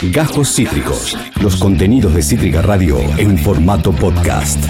Gajos Cítricos. Los contenidos de Cítrica Radio en formato podcast.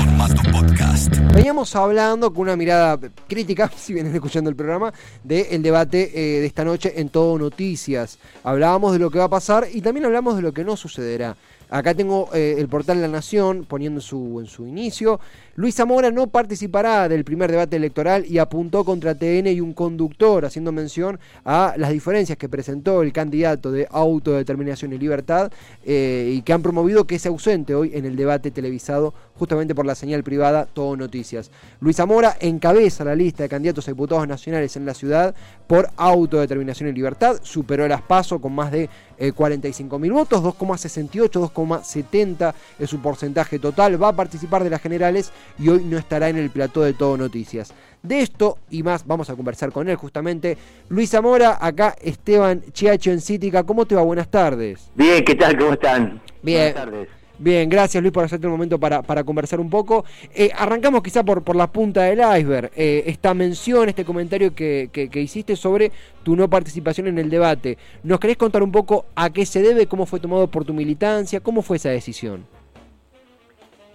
Veníamos hablando con una mirada crítica, si vienen escuchando el programa, del debate eh, de esta noche en Todo Noticias. Hablábamos de lo que va a pasar y también hablamos de lo que no sucederá. Acá tengo eh, el portal La Nación poniendo su, en su inicio. Luis Zamora no participará del primer debate electoral y apuntó contra TN y un conductor, haciendo mención a las diferencias que presentó el candidato de autodeterminación y libertad eh, y que han promovido que se ausente hoy en el debate televisado justamente por la señal privada Todo Noticias. Luis Zamora encabeza la lista de candidatos a diputados nacionales en la ciudad por autodeterminación y libertad, superó el aspaso con más de 45 eh, mil votos, 2,68, 2,70 es su porcentaje total, va a participar de las generales y hoy no estará en el plató de Todo Noticias. De esto y más vamos a conversar con él justamente. Luis Zamora, acá Esteban Chiacho en Cítica. ¿Cómo te va? Buenas tardes. Bien, ¿qué tal? ¿Cómo están? Bien. Buenas tardes. Bien, gracias Luis por hacerte un momento para, conversar un poco. Eh, arrancamos quizá por, por la punta del iceberg. Eh, esta mención, este comentario que, que, hiciste sobre tu no participación en el debate. ¿Nos querés contar un poco a qué se debe, cómo fue tomado por tu militancia, cómo fue esa decisión?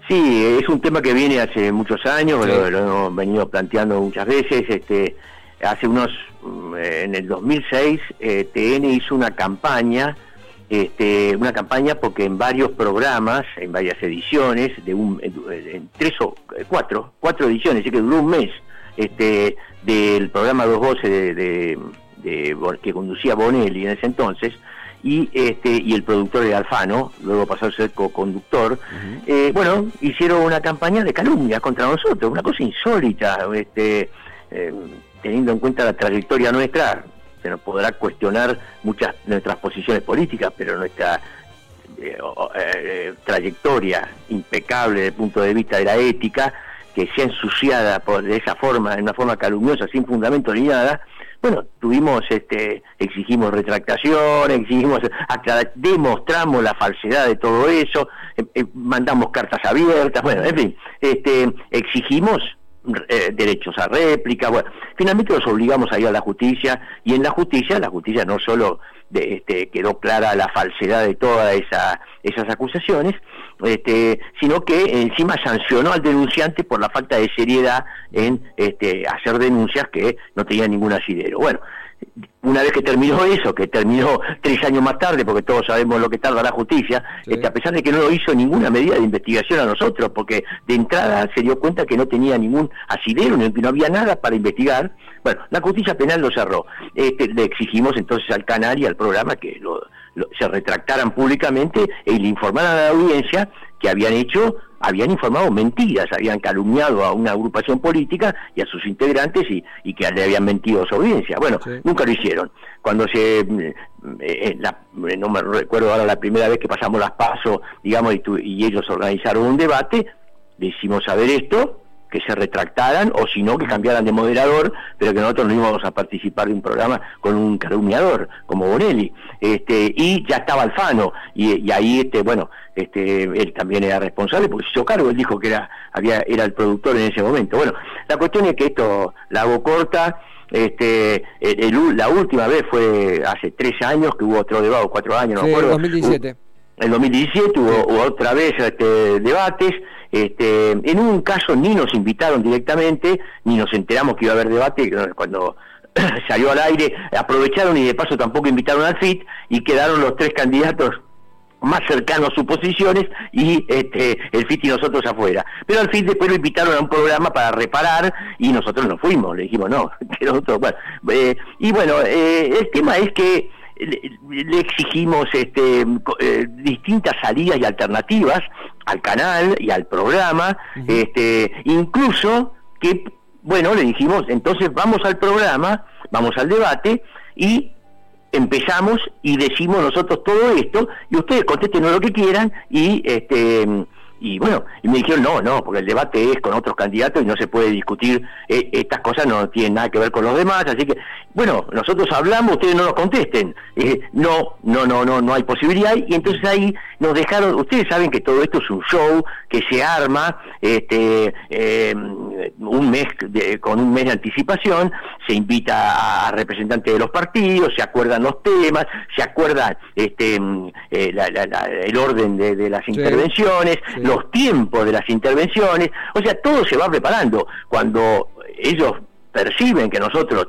Sí, es un tema que viene hace muchos años, lo, hemos venido planteando muchas veces. Este, hace unos, mm, en el 2006, eh, TN hizo una campaña, este, una campaña porque en varios programas, en varias ediciones, de un, en tres o eh, cuatro, cuatro ediciones, así que duró un mes, este, del programa Dos Voces de, de, que conducía Bonelli en ese entonces, y este y el productor de Alfano, luego pasó a ser co-conductor, eh, bueno, hicieron una campaña de calumnia contra nosotros, una cosa insólita, este, eh, teniendo en cuenta la trayectoria nuestra, se nos podrá cuestionar muchas nuestras posiciones políticas, pero nuestra eh, trayectoria impecable desde el punto de vista de la ética, que sea ensuciada por, de esa forma, en una forma calumniosa, sin fundamento ni nada, bueno, tuvimos, este, exigimos retractación, exigimos, demostramos la falsedad de todo eso, eh, eh, mandamos cartas abiertas, bueno, en fin, este, exigimos eh, derechos a réplica, bueno, finalmente los obligamos a ir a la justicia y en la justicia, la justicia no solo de, este, quedó clara la falsedad de todas esa, esas acusaciones, este, sino que encima sancionó al denunciante por la falta de seriedad en este, hacer denuncias que no tenían ningún asidero. Bueno, una vez que terminó eso, que terminó tres años más tarde, porque todos sabemos lo que tarda la justicia, este, a pesar de que no hizo ninguna medida de investigación a nosotros, porque de entrada se dio cuenta que no tenía ningún asidero, que no había nada para investigar, bueno, la justicia penal lo cerró. Este, le exigimos entonces al canal y al programa que se retractaran públicamente y le informaran a la audiencia que habían hecho, habían informado mentiras, habían calumniado a una agrupación política y a sus integrantes y, y que le habían mentido a su audiencia. Bueno, nunca lo hicieron. Cuando se, eh, eh, no me recuerdo ahora la primera vez que pasamos las pasos, digamos, y, y ellos organizaron un debate, le hicimos saber esto, que se retractaran o si no que cambiaran de moderador, pero que nosotros no íbamos a participar de un programa con un calumniador como Bonelli. Este, y ya estaba Alfano y, ahí este bueno, este él también era responsable porque se hizo cargo, él dijo que era había era el productor en ese momento. Bueno, la cuestión es que esto la hago corta este la última vez fue hace tres años que hubo otro debate, cuatro años, no me acuerdo. 2017. En 2017 hubo, hubo otra vez este, debates este, en un caso ni nos invitaron directamente, ni nos enteramos que iba a haber debate, cuando salió al aire, aprovecharon y de paso tampoco invitaron al FIT y quedaron los tres candidatos más cercanos a sus posiciones y este, el FIT y nosotros afuera. Pero al FIT después lo invitaron a un programa para reparar y nosotros no fuimos, le dijimos no. Eh, y bueno, eh, el tema es que le, exigimos este, eh, distintas salidas y alternativas al canal y al programa, este, incluso que, bueno, le dijimos, entonces vamos al programa, vamos al debate y empezamos y decimos nosotros todo esto y ustedes contéstenos lo que quieran y este y bueno, y me dijeron, no, no, porque el debate es con otros candidatos y no se puede discutir, eh, estas cosas no tienen nada que ver con los demás, así que, bueno, nosotros hablamos, ustedes no nos contesten, eh, no, no, no, no, no hay posibilidad, y entonces ahí nos dejaron, ustedes saben que todo esto es un show, que se arma, este, eh, un mes con un mes de anticipación, se invita a representantes de los partidos, se acuerdan los temas, se acuerda este, eh, el orden de, las intervenciones, los tiempos de las intervenciones, o sea, todo se va preparando. Cuando ellos perciben que nosotros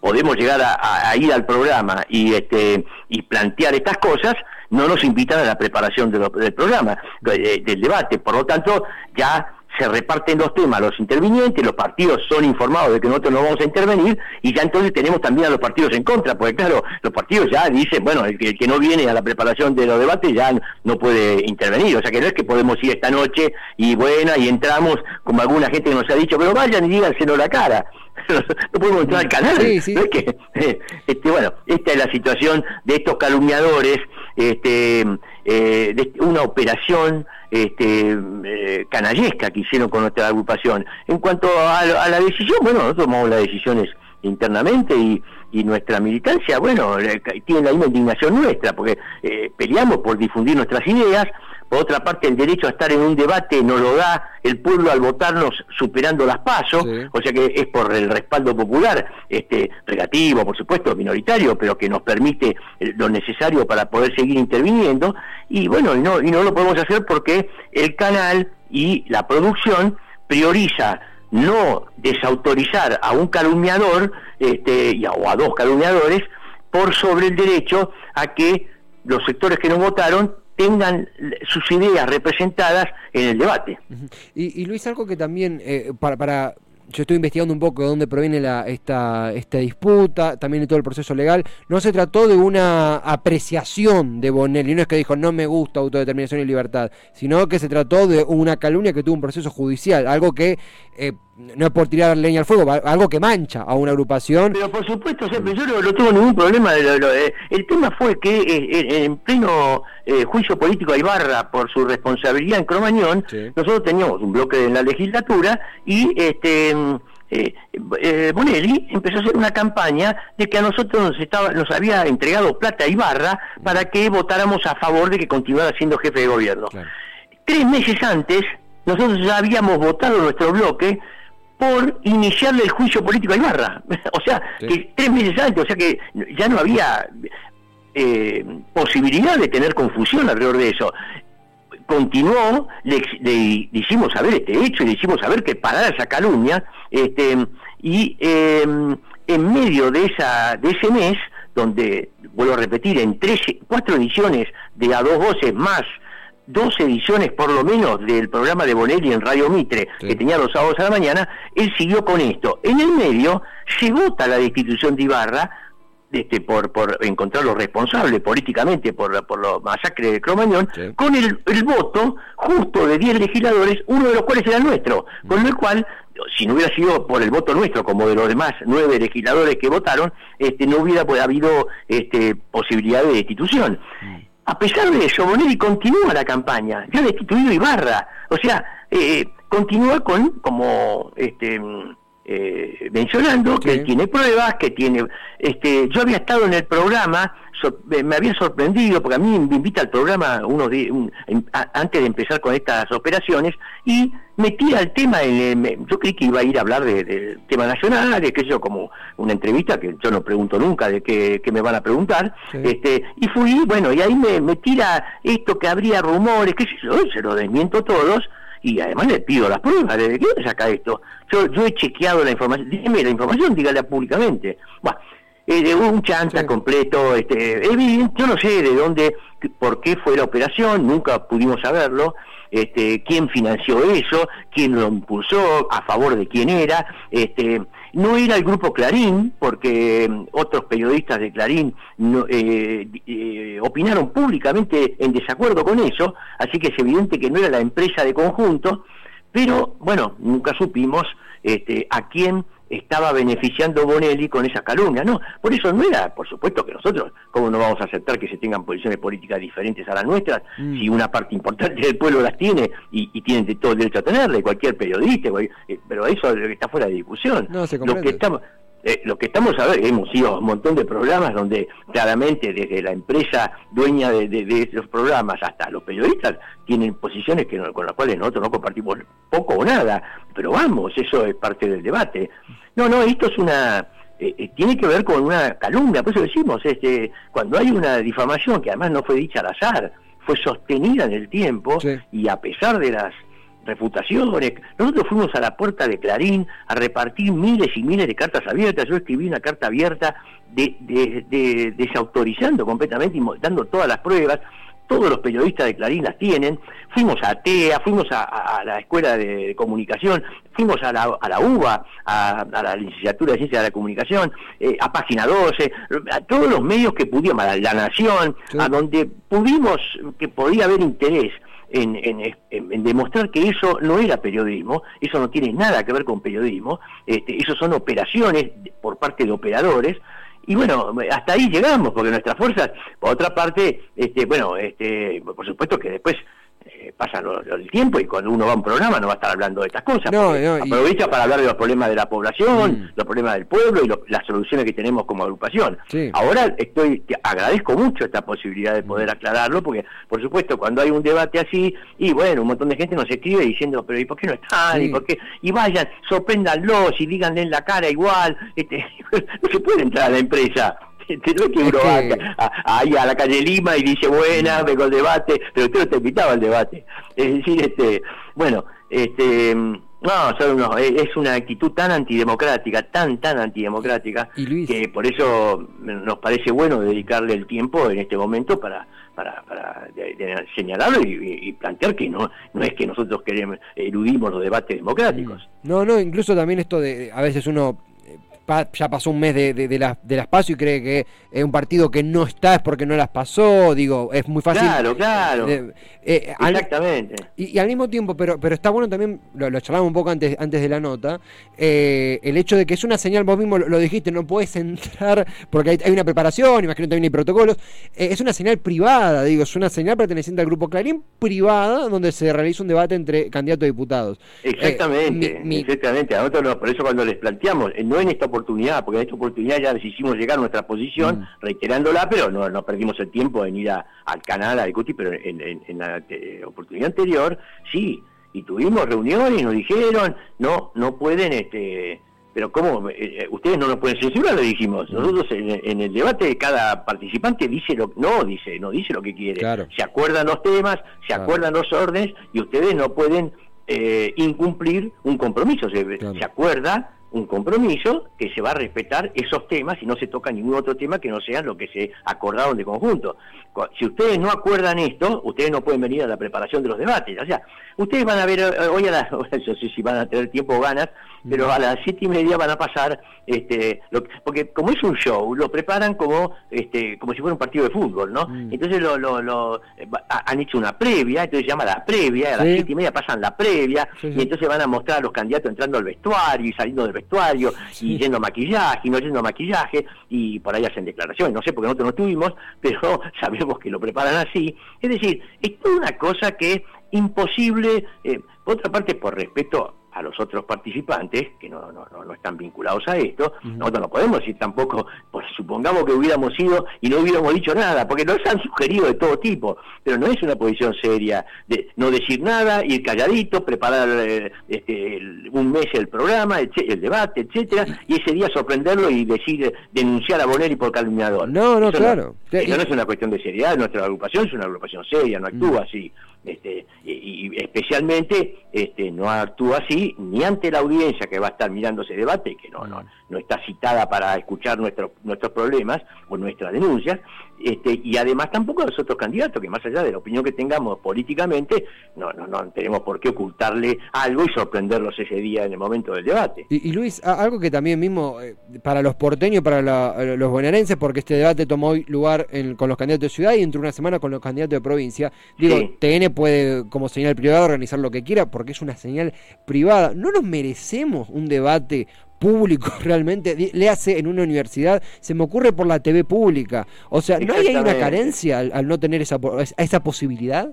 podemos llegar a, ir al programa y, este, y plantear estas cosas, no nos invitan a la preparación del programa, del debate. Por lo tanto, ya se reparten los temas los intervinientes, los partidos son informados de que nosotros no vamos a intervenir y ya entonces tenemos también a los partidos en contra, porque claro, los partidos ya dicen, bueno, el que, no viene a la preparación de los debates ya no puede intervenir, o sea que no es que podemos ir esta noche y buena y entramos como alguna gente que nos ha dicho, pero vayan y díganselo la cara. no podemos entrar al canal. que, este, bueno, esta es la situación de estos calumniadores, este, eh, de una operación este, eh, canallesca que hicieron con nuestra agrupación. En cuanto a, la decisión, bueno, nosotros tomamos las decisiones internamente y, nuestra militancia, bueno, tiene la misma indignación nuestra, porque eh, peleamos por difundir nuestras ideas, por otra parte, el derecho a estar en un debate nos lo da el pueblo al votarnos superando las pasos, o sea que es por el respaldo popular, este relativo, por supuesto, minoritario, pero que nos permite eh, lo necesario para poder seguir interviniendo. Y bueno, y no, y no lo podemos hacer porque el canal y la producción prioriza no desautorizar a un calumniador este, o a dos calumniadores por sobre el derecho a que los sectores que no votaron tengan sus ideas representadas en el debate. y, Luis, algo que también, eh, para, para yo estoy investigando un poco de dónde proviene la, esta, esta disputa, también de todo el proceso legal. No se trató de una apreciación de Bonelli, no es que dijo no me gusta autodeterminación y libertad, sino que se trató de una calumnia que tuvo un proceso judicial, algo que eh, no es por tirar leña al fuego, algo que mancha a una agrupación. Pero por supuesto, yo no, tengo ningún problema. Eh, el tema fue que eh, en pleno juicio político a Ibarra por su responsabilidad en Cromañón, nosotros teníamos un bloque en la legislatura y este eh, eh, Bonelli empezó a hacer una campaña de que a nosotros nos, estaba, nos había entregado plata a Ibarra para que votáramos a favor de que continuara siendo jefe de gobierno. Tres meses antes, nosotros ya habíamos votado nuestro bloque por iniciarle el juicio político a Ibarra. o sea, que tres meses antes, o sea que ya no había eh, posibilidad de tener confusión alrededor de eso continuó, le, hicimos saber este hecho y le hicimos saber que parara esa calumnia, este, y em, en medio de, esa, de ese mes, donde, vuelvo a repetir, en tres, cuatro ediciones de A Dos Voces más dos ediciones por lo menos del programa de Bonelli en Radio Mitre, que tenía los sábados a la mañana, él siguió con esto. En el medio se vota la destitución de Ibarra, este, por, por encontrarlo responsable políticamente por, por la masacre de Cromañón, con el, voto justo de 10 legisladores, uno de los cuales era nuestro, con el cual, si no hubiera sido por el voto nuestro, como de los demás nueve legisladores que votaron, este, no hubiera pues, habido este, posibilidad de destitución. Mm. A pesar de eso, Bonelli continúa la campaña, ya destituido Ibarra, o sea, eh, continúa con como este eh, mencionando que él tiene pruebas, que tiene... este Yo había estado en el programa, me había sorprendido, porque a mí me invita al programa unos días, antes de empezar con estas operaciones, y me tira el tema, en yo creí que iba a ir a hablar del de tema nacional, de que yo como una entrevista, que yo no pregunto nunca de qué, me van a preguntar, este y fui, bueno, y ahí me, me tira esto que habría rumores, que yo, se lo desmiento todos, y además le pido las pruebas, ¿de qué saca esto? Yo, yo he chequeado la información, dígame la información, dígala públicamente. Bueno, eh, un chanta completo, este, yo no sé de dónde, por qué fue la operación, nunca pudimos saberlo, este, quién financió eso, quién lo impulsó, a favor de quién era, este, no era el grupo Clarín, porque mm, otros periodistas de Clarín eh, eh, opinaron públicamente en desacuerdo con eso, así que es evidente que no era la empresa de conjunto, pero bueno, nunca supimos este, a quién estaba beneficiando Bonelli con esa calumnia. No, por eso no era, por supuesto que nosotros, ¿cómo no vamos a aceptar que se tengan posiciones políticas diferentes a las nuestras mm. si una parte importante del pueblo las tiene y, y tienen todo el derecho a tenerle, cualquier periodista, eh, pero eso está fuera de discusión. No, se Lo que estamos, eh, lo que estamos a ver, hemos ido a un montón de programas donde claramente desde la empresa dueña de, de, esos programas hasta los periodistas tienen posiciones que con las cuales nosotros no compartimos poco o nada, pero vamos, eso es parte del debate. No, no, esto es una... Eh, eh, tiene que ver con una calumnia, por eso decimos, este, cuando hay una difamación que además no fue dicha al azar, fue sostenida en el tiempo y a pesar de las refutaciones. Nosotros fuimos a la puerta de Clarín a repartir miles y miles de cartas abiertas. Yo escribí una carta abierta de, desautorizando completamente y dando todas las pruebas. Todos los periodistas de Clarín las tienen. Fuimos a TEA, fuimos a, la Escuela de, Comunicación, fuimos a la, a la UBA, a, la Licenciatura de Ciencia de la Comunicación, eh, a Página 12, a todos los medios que pudimos, a La Nación, a donde pudimos que podía haber interés en, demostrar que eso no era periodismo, eso no tiene nada que ver con periodismo, este, eso son operaciones por parte de operadores, y bueno, hasta ahí llegamos, porque nuestras fuerzas, por otra parte, este, bueno, este, por supuesto que después pasa el tiempo y cuando uno va a un programa no va a estar hablando de estas cosas. No, aprovecha para hablar de los problemas de la población, mm. los problemas del pueblo y las soluciones que tenemos como agrupación. Ahora estoy agradezco mucho esta posibilidad de poder mm. aclararlo porque, por supuesto, cuando hay un debate así, y bueno, un montón de gente nos escribe diciendo, pero ¿y por qué no están? ¿Y por qué? Y vayan, sorpréndanlos y díganle en la cara igual. Este, no se puede entrar a la empresa no que uno va ahí a la calle Lima y dice, buena, vengo al debate, pero usted no te invitaba al debate. Es decir, este, bueno, este, no, es una actitud tan antidemocrática, tan, tan antidemocrática, que por eso nos parece bueno dedicarle el tiempo en este momento para para, para señalarlo y, plantear que no no es que nosotros queremos eludimos los debates democráticos. No, no, incluso también esto de a veces uno ya pasó un mes de, de, las, de las PASO y cree que es un partido que no está es porque no las pasó, digo, es muy fácil. Claro, claro. Eh, Exactamente. y, al mismo tiempo, pero, pero está bueno también, lo, lo charlamos un poco antes, antes de la nota, eh, el hecho de que es una señal, vos mismo lo, dijiste, no puedes entrar porque hay, una preparación, imagino también hay protocolos, eh, es una señal privada, digo, es una señal perteneciente al grupo Clarín privada donde se realiza un debate entre candidatos a diputados. Exactamente, exactamente. A nosotros, por eso cuando les planteamos, no en esta oportunidad, porque en esta oportunidad ya les hicimos llegar nuestra posición, mm. reiterándola, pero no, no, perdimos el tiempo en ir al canal a discutir, pero en, la eh, oportunidad anterior, sí, y tuvimos reuniones y nos dijeron, no, no pueden, este, pero ¿cómo? Eh, eh, ustedes no nos pueden censurar, le dijimos. Mm. Nosotros en, el debate cada participante dice lo no dice, no dice lo que quiere. Se acuerdan los temas, se acuerdan los órdenes y ustedes no pueden incumplir un compromiso. Se, se acuerda un compromiso que se va a respetar esos temas y no se toca ningún otro tema que no sean lo que se acordaron de conjunto. Si ustedes no acuerdan esto, ustedes no pueden venir a la preparación de los debates. O sea, ustedes van a ver, eh, hoy a las, no sé si van a tener tiempo o ganas, pero a las siete y media van a pasar, este, porque como es un show, lo preparan como, este, como si fuera un partido de fútbol, ¿no? Mm. Entonces lo, lo, eh, han hecho una previa, entonces se llama la previa, a las siete y media pasan la previa, y entonces van a mostrar a los candidatos entrando al vestuario y saliendo del vestuario, y yendo a maquillaje, y no yendo a maquillaje, y por ahí hacen declaraciones, no sé, porque nosotros no tuvimos, pero sabemos que lo preparan así. Es decir, es toda una cosa que es imposible, eh, por otra parte, por respeto a los otros participantes, que no, no, no, están vinculados a esto, nosotros no podemos decir tampoco, pues supongamos que hubiéramos ido y no hubiéramos dicho nada, porque nos han sugerido de todo tipo, pero no es una posición seria de no decir nada, ir calladito, preparar eh, este, un mes el programa, el, debate, etcétera, y ese día sorprenderlo y decir, denunciar a Bonelli por calumniador. No, no, claro. eso no es una cuestión de seriedad, nuestra agrupación es una agrupación seria, no actúa así. Este, y, especialmente este, no actúa así ni ante la audiencia que va a estar mirando ese debate, que no, no, no está citada para escuchar nuestros problemas o nuestras denuncias, este, y además tampoco a los otros candidatos, que más allá de la opinión que tengamos políticamente, no, no, no tenemos por qué ocultarle algo y sorprenderlos ese día en el momento del debate. Y, Luis, algo que también mismo eh, para los porteños, para los bonaerenses, porque este debate tomó lugar con los candidatos de ciudad y entre una semana con los candidatos de provincia, digo, TN puede como señal privada organizar lo que quiera porque es una señal privada. ¿No nos merecemos un debate público realmente, le hace en una universidad, se me ocurre por la TV pública. O sea, ¿no hay una carencia al, no tener esa, esa posibilidad?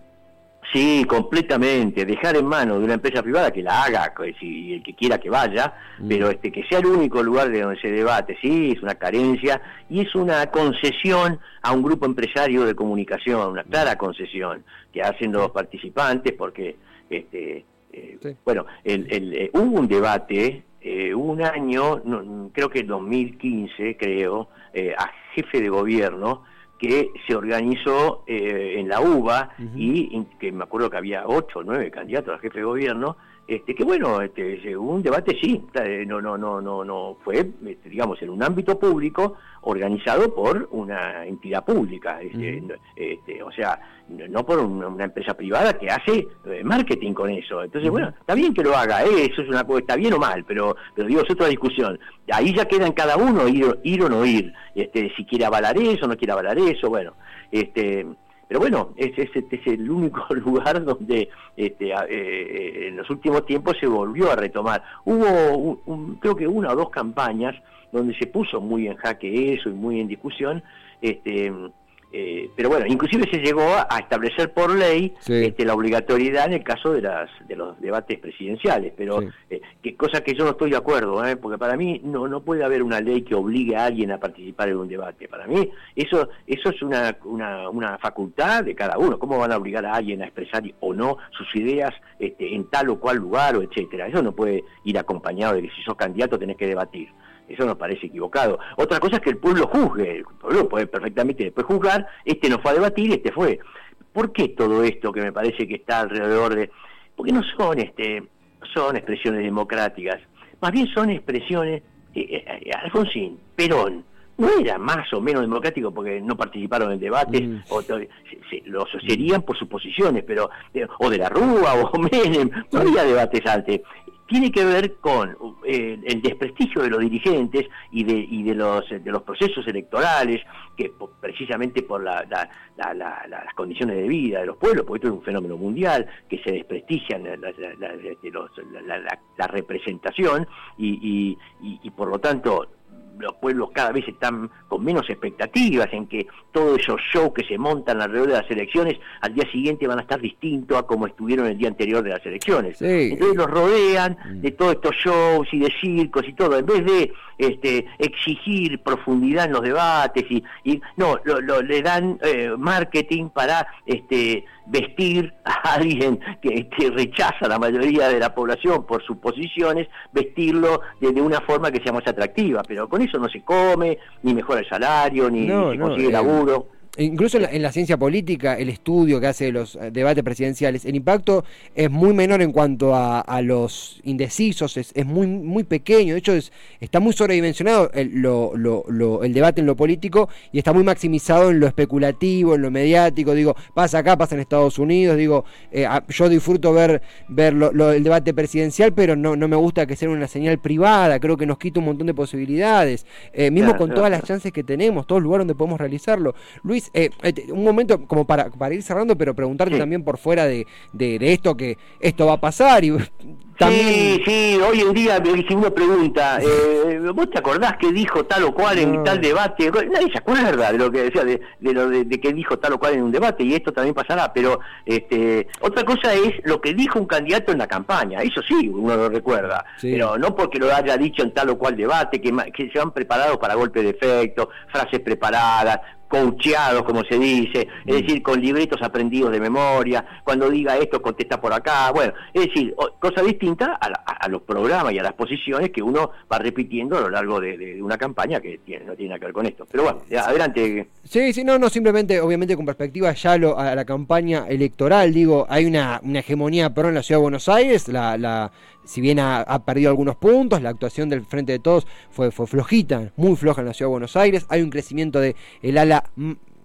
Sí, completamente. Dejar en manos de una empresa privada que la haga, si el que quiera que vaya, mm. pero este que sea el único lugar de donde se debate, sí, es una carencia y es una concesión a un grupo empresario de comunicación, una clara concesión que hacen los participantes, porque, este, eh, bueno, el, eh, hubo un debate, eh, un año, creo que en 2015, creo, a jefe de gobierno que se organizó eh, en la UBA y que me acuerdo que había ocho o nueve candidatos a jefe de gobierno este, que bueno, este, un debate sí, eh, no, no, no, no, no fue, este, digamos, en un ámbito público organizado por una entidad pública, este, este, o sea, no por una, empresa privada que hace eh, marketing con eso. Entonces, bueno, está bien que lo haga, ¿eh? eso es una está bien o mal, pero, pero digo, es otra discusión. Ahí ya queda en cada uno ir, ir o no ir, este, si quiere avalar eso, no quiere avalar eso, bueno, este pero bueno, es, es, es el único lugar donde este, eh, en los últimos tiempos se volvió a retomar. Hubo, creo que una o dos campañas donde se puso muy en jaque eso y muy en discusión, este, eh, pero bueno, inclusive se llegó a, establecer por ley este, la obligatoriedad en el caso de las de los debates presidenciales, pero eh, que cosa que yo no estoy de acuerdo, ¿eh? porque para mí no no puede haber una ley que obligue a alguien a participar en un debate. Para mí eso eso es una, una, una facultad de cada uno. ¿Cómo van a obligar a alguien a expresar o no sus ideas este, en tal o cual lugar o etcétera? Eso no puede ir acompañado de que si sos candidato tenés que debatir. Eso nos parece equivocado. Otra cosa es que el pueblo juzgue, el pueblo puede perfectamente después juzgar, este no fue a debatir, este fue. ¿Por qué todo esto que me parece que está alrededor de... Porque no son, este, son expresiones democráticas, más bien son expresiones... Eh, eh, Alfonsín, Perón, no era más o menos democrático porque no participaron en el debate, mm. o se, lo serían por sus posiciones, pero o de la Rúa o Menem, no había debates antes tiene que ver con eh, el desprestigio de los dirigentes y de, y de, los, de los procesos electorales, que precisamente por la, las condiciones de vida de los pueblos, porque esto es un fenómeno mundial, que se desprestigian la, la representación y, y, y por lo tanto los pueblos cada vez están con menos expectativas en que todos esos shows que se montan alrededor de las elecciones al día siguiente van a estar distintos a como estuvieron el día anterior de las elecciones. Entonces los rodean mm. de todos estos shows y de circos y todo, en vez de este, exigir profundidad en los debates y, no, le dan eh, marketing para este, vestir a alguien que, rechaza a la mayoría de la población por sus posiciones, vestirlo de, una forma que sea más atractiva, pero con eso no se come, ni mejora el salario, ni, se consigue eh, laburo. Incluso en la, ciencia política, el estudio que hace de los eh, debates presidenciales, el impacto es muy menor en cuanto a, los indecisos, es, muy muy pequeño, de hecho es, está muy sobredimensionado el, lo, el debate en lo político y está muy maximizado en lo especulativo, en lo mediático, digo, pasa acá, pasa en Estados Unidos, digo, eh, yo disfruto ver, ver el debate presidencial, pero no, no me gusta que sea una señal privada, creo que nos quita un montón de posibilidades, eh, mismo con todas las chances que tenemos, todos los lugares donde podemos realizarlo. Luis, eh, eh, un momento como para, para ir cerrando, pero preguntarte también por fuera de, de, esto que esto va a pasar y Sí, sí, hoy en día si uno pregunta, eh, ¿vos te acordás que dijo tal o cual en tal debate? Nadie se acuerda de lo que decía, de, lo de, que dijo tal o cual en un debate, y esto también pasará, pero este, otra cosa es lo que dijo un candidato en la campaña, eso sí, uno lo recuerda, pero no porque lo haya dicho en tal o cual debate, que, que se han preparado para golpe de efecto, frases preparadas, coacheados, como se dice, es decir, con libretos aprendidos de memoria, cuando diga esto contesta por acá, bueno, es decir, cosa distinta a, los programas y a las posiciones que uno va repitiendo a lo largo de, una campaña que no tiene nada que ver con esto. Pero bueno, adelante. Sí, sí, no, no, simplemente, obviamente con perspectiva ya lo, a la campaña electoral, digo, hay una, una hegemonía pro en la ciudad de Buenos Aires, la, la si bien ha, perdido algunos puntos, la actuación del Frente de Todos fue, fue flojita, muy floja en la Ciudad de Buenos Aires, hay un crecimiento de el ala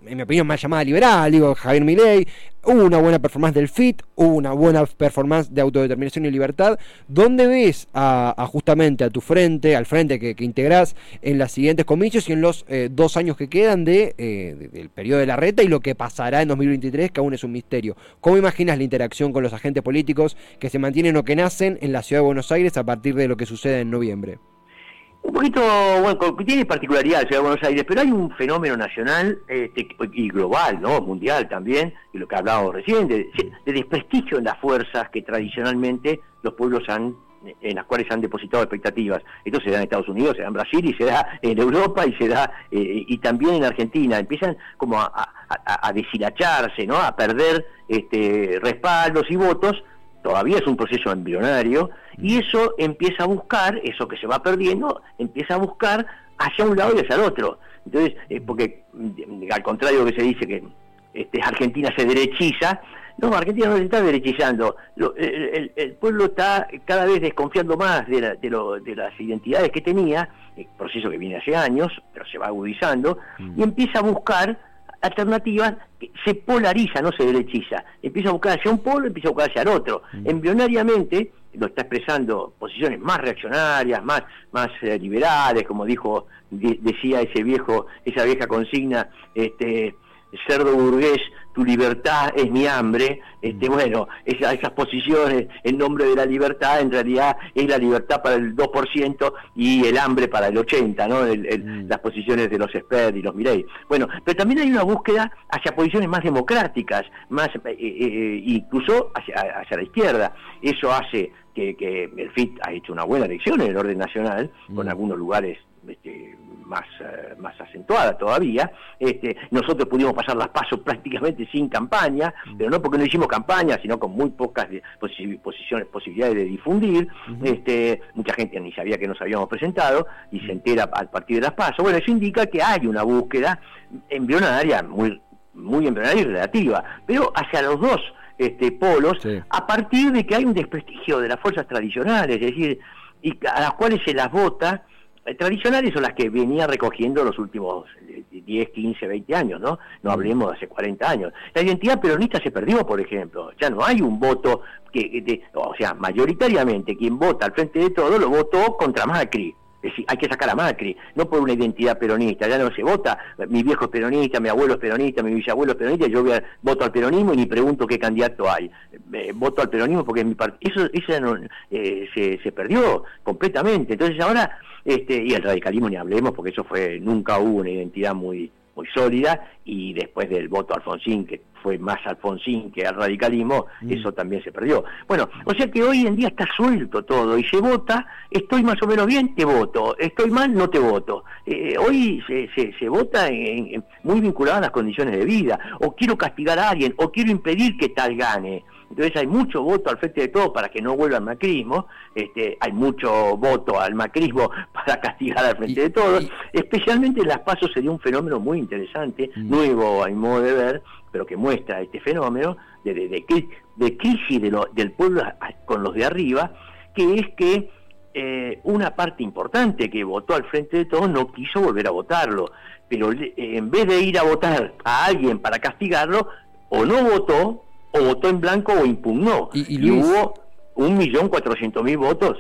en mi opinión, más llamada liberal, digo, Javier Milei, hubo una buena performance del FIT, hubo una buena performance de autodeterminación y libertad. ¿Dónde ves a, justamente a tu frente, al frente que, que integrás en las siguientes comicios y en los eh, dos años que quedan de, eh, del periodo de la reta y lo que pasará en 2023, que aún es un misterio? ¿Cómo imaginas la interacción con los agentes políticos que se mantienen o que nacen en la ciudad de Buenos Aires a partir de lo que sucede en noviembre? Un poquito, bueno, tiene particularidad Ciudad de Buenos Aires, pero hay un fenómeno nacional este, y global, ¿no? Mundial también, y lo que hablábamos recién, de, de desprestigio en las fuerzas que tradicionalmente los pueblos han en las cuales han depositado expectativas. Esto se da en Estados Unidos, se da en Brasil y se da en Europa y se da eh, y también en Argentina. Empiezan como a, deshilacharse, ¿no? A perder este, respaldos y votos. Todavía es un proceso embrionario y eso empieza a buscar, eso que se va perdiendo, empieza a buscar hacia un lado y hacia el otro. Entonces, eh, porque mm, al contrario que se dice que este, Argentina se derechiza, no, Argentina no se está derechizando. el, pueblo está cada vez desconfiando más de, las identidades que tenía, el proceso que viene hace años, pero se va agudizando, mm. y empieza a buscar alternativas, que se polariza, no se derechiza. Empieza a buscar hacia un polo, empieza a buscar hacia el otro. Mm. Embrionariamente lo está expresando posiciones más reaccionarias, más, más eh, liberales, como dijo, decía ese viejo, esa vieja consigna, este cerdo burgués, tu libertad es mi hambre, este, mm. bueno, esas posiciones en nombre de la libertad en realidad es la libertad para el 2% y el hambre para el 80%, ¿no? Mm. Las posiciones de los experts y los Mirei. Bueno, pero también hay una búsqueda hacia posiciones más democráticas, más eh, eh, eh, incluso hacia, hacia la izquierda. Eso hace que, que, el FIT ha hecho una buena elección en el orden nacional, con mm. algunos lugares este, más, eh, más acentuada todavía. Este, nosotros pudimos pasar las pasos prácticamente sin campaña, pero no porque no hicimos campaña, sino con muy pocas posiciones, posibilidades de difundir. este, mucha gente ni sabía que nos habíamos presentado y se entera al partir de las pasos. Bueno, eso indica que hay una búsqueda embrionaria, muy, muy embrionaria y relativa, pero hacia los dos este, polos, a partir de que hay un desprestigio de las fuerzas tradicionales, es decir, y a las cuales se las vota tradicionales son las que venía recogiendo los últimos 10, 15, 20 años, ¿no? No hablemos de hace 40 años. La identidad peronista se perdió, por ejemplo. Ya no hay un voto que, o sea, mayoritariamente quien vota al frente de todo lo votó contra Macri. Es decir, hay que sacar a Macri, no por una identidad peronista, ya no se vota, mi viejo es peronista, mi abuelo es peronista, mi bisabuelo es peronista, yo voto al peronismo y ni pregunto qué candidato hay. Eh, voto al peronismo porque mi eso, eso eh, se, se perdió completamente. Entonces ahora este, y el radicalismo ni hablemos, porque eso fue, nunca hubo una identidad muy, muy sólida, y después del voto Alfonsín, que fue más Alfonsín que al radicalismo, mm. eso también se perdió. Bueno, o sea que hoy en día está suelto todo, y se vota, estoy más o menos bien, te voto, estoy mal, no te voto. Eh, hoy se, se, vota muy vinculado a las condiciones de vida, o quiero castigar a alguien, o quiero impedir que tal gane. Entonces hay mucho voto al frente de todo para que no vuelva al macrismo, este, hay mucho voto al macrismo para castigar al frente de todos, especialmente en las pasos sería un fenómeno muy interesante, mm. nuevo a mi modo de ver, pero que muestra este fenómeno de, de, crisis del pueblo con los de arriba, que es que eh, una parte importante que votó al frente de todos no quiso volver a votarlo, pero en vez de ir a votar a alguien para castigarlo, o no votó o votó en blanco o impugnó. Y, hubo un millón cuatrocientos mil votos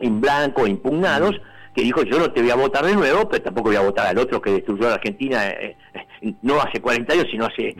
en blanco impugnados que dijo yo no te voy a votar de nuevo, pero tampoco voy a votar al otro que destruyó a la Argentina eh, eh, no hace 40 años, sino hace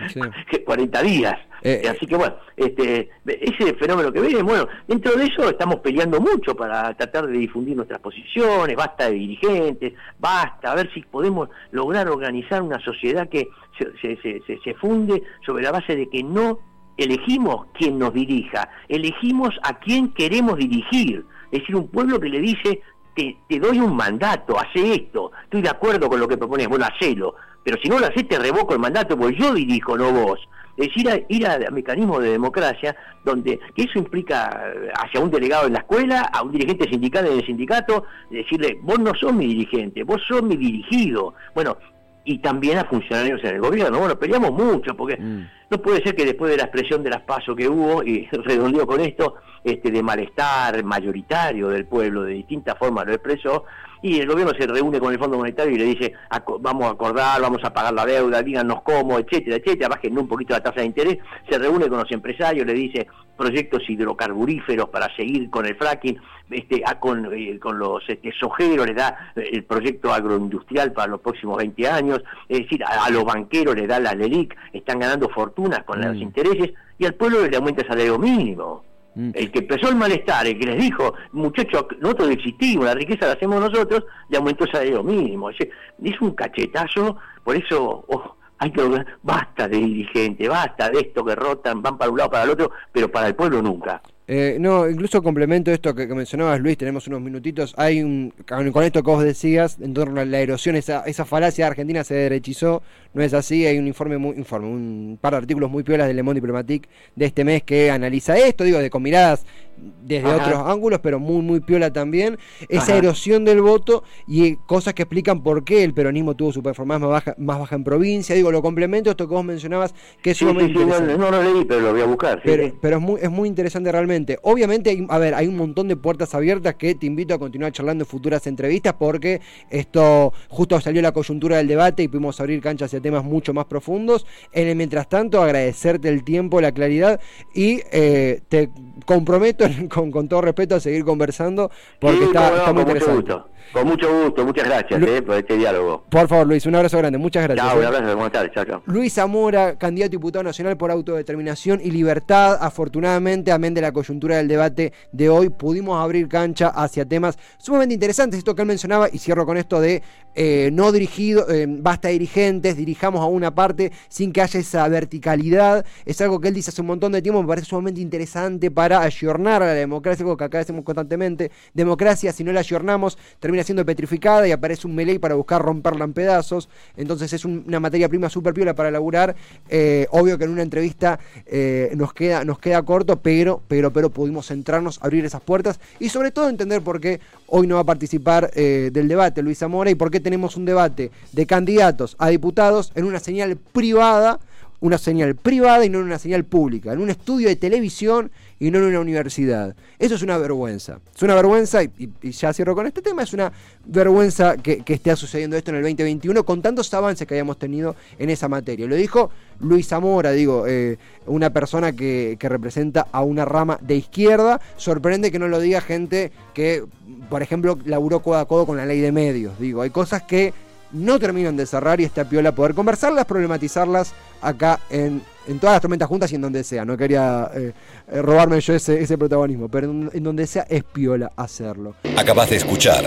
40 días. Eh, Así que bueno, este, ese fenómeno que ven, bueno, dentro de eso estamos peleando mucho para tratar de difundir nuestras posiciones, basta de dirigentes, basta, a ver si podemos lograr organizar una sociedad que se, se, se, se funde sobre la base de que no elegimos quien nos dirija, elegimos a quien queremos dirigir. Es decir, un pueblo que le dice, te, doy un mandato, hace esto, estoy de acuerdo con lo que propones, bueno, hacelo, pero si no lo haces te revoco el mandato, porque yo dirijo, no vos. Es decir, ir a, mecanismos de democracia, donde que eso implica eh, hacia un delegado en la escuela, a un dirigente sindical en el sindicato, decirle, vos no sos mi dirigente, vos sos mi dirigido. Bueno, y también a funcionarios en el gobierno. Bueno, peleamos mucho porque mm. no puede ser que después de la expresión de las pasos que hubo, y redondeo con esto, este de malestar mayoritario del pueblo, de distintas formas lo expresó, y el gobierno se reúne con el Fondo Monetario y le dice, vamos a acordar, vamos a pagar la deuda, díganos cómo, etcétera, etcétera, bajen un poquito la tasa de interés, se reúne con los empresarios, le dice proyectos hidrocarburíferos para seguir con el fracking, este, con, eh, con los este, sojeros le da eh, el proyecto agroindustrial para los próximos 20 años, es decir, a, los banqueros le da la LELIC, están ganando fortunas con los mm. intereses, y al pueblo le aumenta el salario mínimo. Mm. El que empezó el malestar, el que les dijo, muchachos, nosotros existimos, la riqueza la hacemos nosotros, le aumentó el salario mínimo. Es, un cachetazo, por eso oh, hay que basta de dirigente, basta de esto que rotan, van para un lado, para el otro, pero para el pueblo nunca. Eh, no, incluso complemento esto que, mencionabas, Luis, tenemos unos minutitos. Hay un, con esto que vos decías, en torno a la erosión, esa, esa falacia de Argentina se derechizó, no es así. Hay un informe, muy, informe un par de artículos muy piolas de Le Monde Diplomatique de este mes que analiza esto, digo, de con miradas desde otros ángulos, pero muy, muy piola también. Esa erosión del voto y cosas que explican por qué el peronismo tuvo su performance más baja, más baja en provincia. Digo, lo complemento esto que vos mencionabas, que es sumamente interesante. No, lo leí, pero lo voy a buscar. pero, pero es, muy, es muy interesante realmente. Obviamente, hay, a ver, hay un montón de puertas abiertas que te invito a continuar charlando en futuras entrevistas porque esto justo salió la coyuntura del debate y pudimos abrir cancha hacia temas mucho más profundos. En el mientras tanto, agradecerte el tiempo, la claridad y eh, te comprometo con, con, todo respeto a seguir conversando porque está, muy interesante. Con mucho gusto, muchas gracias eh, por este diálogo. Por favor, Luis, un abrazo grande, muchas gracias. Chao, un eh. abrazo, buenas tardes, chao, chao. Luis Zamora, candidato a diputado nacional por autodeterminación y libertad. Afortunadamente, amén de la coyuntura del debate de hoy, pudimos abrir cancha hacia temas sumamente interesantes. Esto que él mencionaba, y cierro con esto de eh, no dirigido, basta dirigentes, dirijamos a una parte sin que haya esa verticalidad. Es algo que él dice hace un montón de tiempo, me parece sumamente interesante para ayornar a la democracia, algo que acá decimos constantemente. Democracia, si no la ayornamos, termina siendo petrificada y aparece un melee para buscar romperla en pedazos. Entonces es una materia prima súper piola para laburar. Eh, obvio que en una entrevista eh, nos, queda, nos queda corto, pero, pero, pero pudimos centrarnos, abrir esas puertas y sobre todo entender por qué hoy no va a participar eh, del debate Luis Zamora y por qué tenemos un debate de candidatos a diputados en una señal privada una señal privada y no en una señal pública, en un estudio de televisión y no en una universidad. Eso es una vergüenza. Es una vergüenza, y, ya cierro con este tema, es una vergüenza que, esté sucediendo esto en el 2021 con tantos avances que hayamos tenido en esa materia. Lo dijo Luis Zamora, digo, eh, una persona que, representa a una rama de izquierda. Sorprende que no lo diga gente que, por ejemplo, laburó codo a codo con la ley de medios. Digo, hay cosas que no terminan de cerrar y está piola poder conversarlas, problematizarlas acá en, todas las tormentas juntas y en donde sea. No quería eh, eh, robarme yo ese, ese protagonismo, pero en, donde sea es piola hacerlo. Acabas de escuchar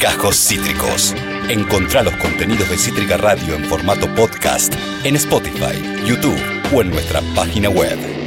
Cajos Cítricos. Encontrá los contenidos de Cítrica Radio en formato podcast en Spotify, YouTube o en nuestra página web.